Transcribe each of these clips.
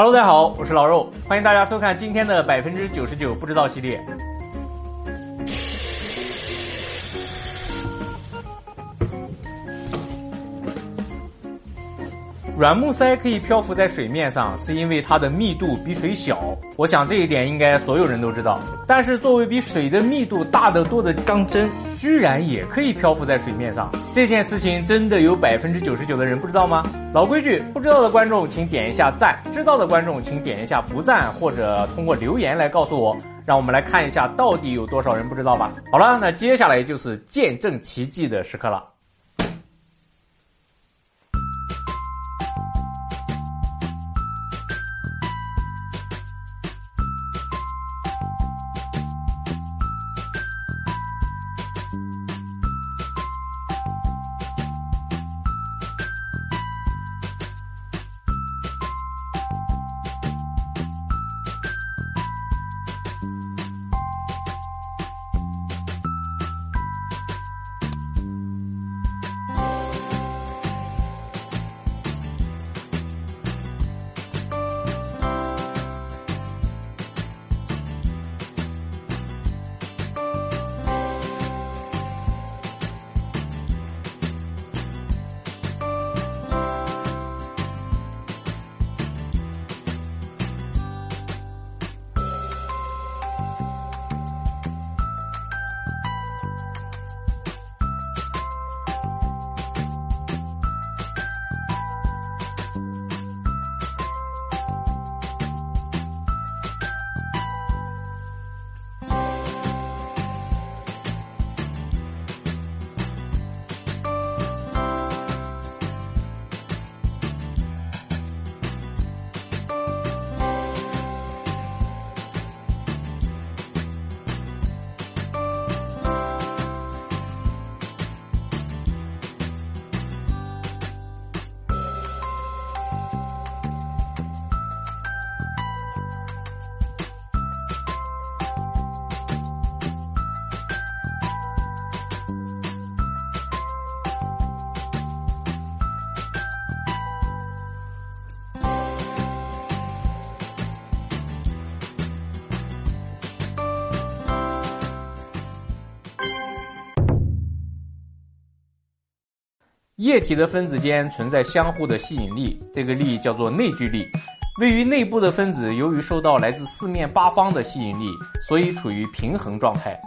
Hello，大家好，我是老肉，欢迎大家收看今天的百分之九十九不知道系列。软木塞可以漂浮在水面上，是因为它的密度比水小。我想这一点应该所有人都知道。但是作为比水的密度大得多的钢针，居然也可以漂浮在水面上。这件事情真的有百分之九十九的人不知道吗？老规矩，不知道的观众请点一下赞，知道的观众请点一下不赞，或者通过留言来告诉我。让我们来看一下到底有多少人不知道吧。好了，那接下来就是见证奇迹的时刻了。液体的分子间存在相互的吸引力，这个力叫做内聚力。位于内部的分子由于受到来自四面八方的吸引力，所以处于平衡状态。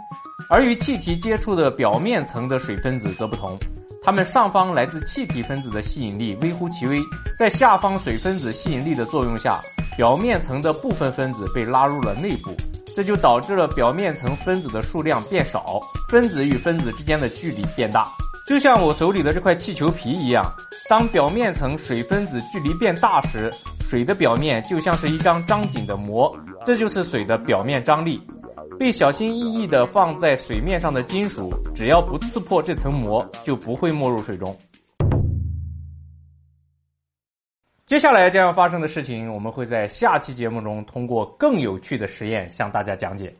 而与气体接触的表面层的水分子则不同，它们上方来自气体分子的吸引力微乎其微，在下方水分子吸引力的作用下，表面层的部分分子被拉入了内部，这就导致了表面层分子的数量变少，分子与分子之间的距离变大。就像我手里的这块气球皮一样，当表面层水分子距离变大时，水的表面就像是一张张紧的膜，这就是水的表面张力。被小心翼翼地放在水面上的金属，只要不刺破这层膜，就不会没入水中。接下来将要发生的事情，我们会在下期节目中通过更有趣的实验向大家讲解。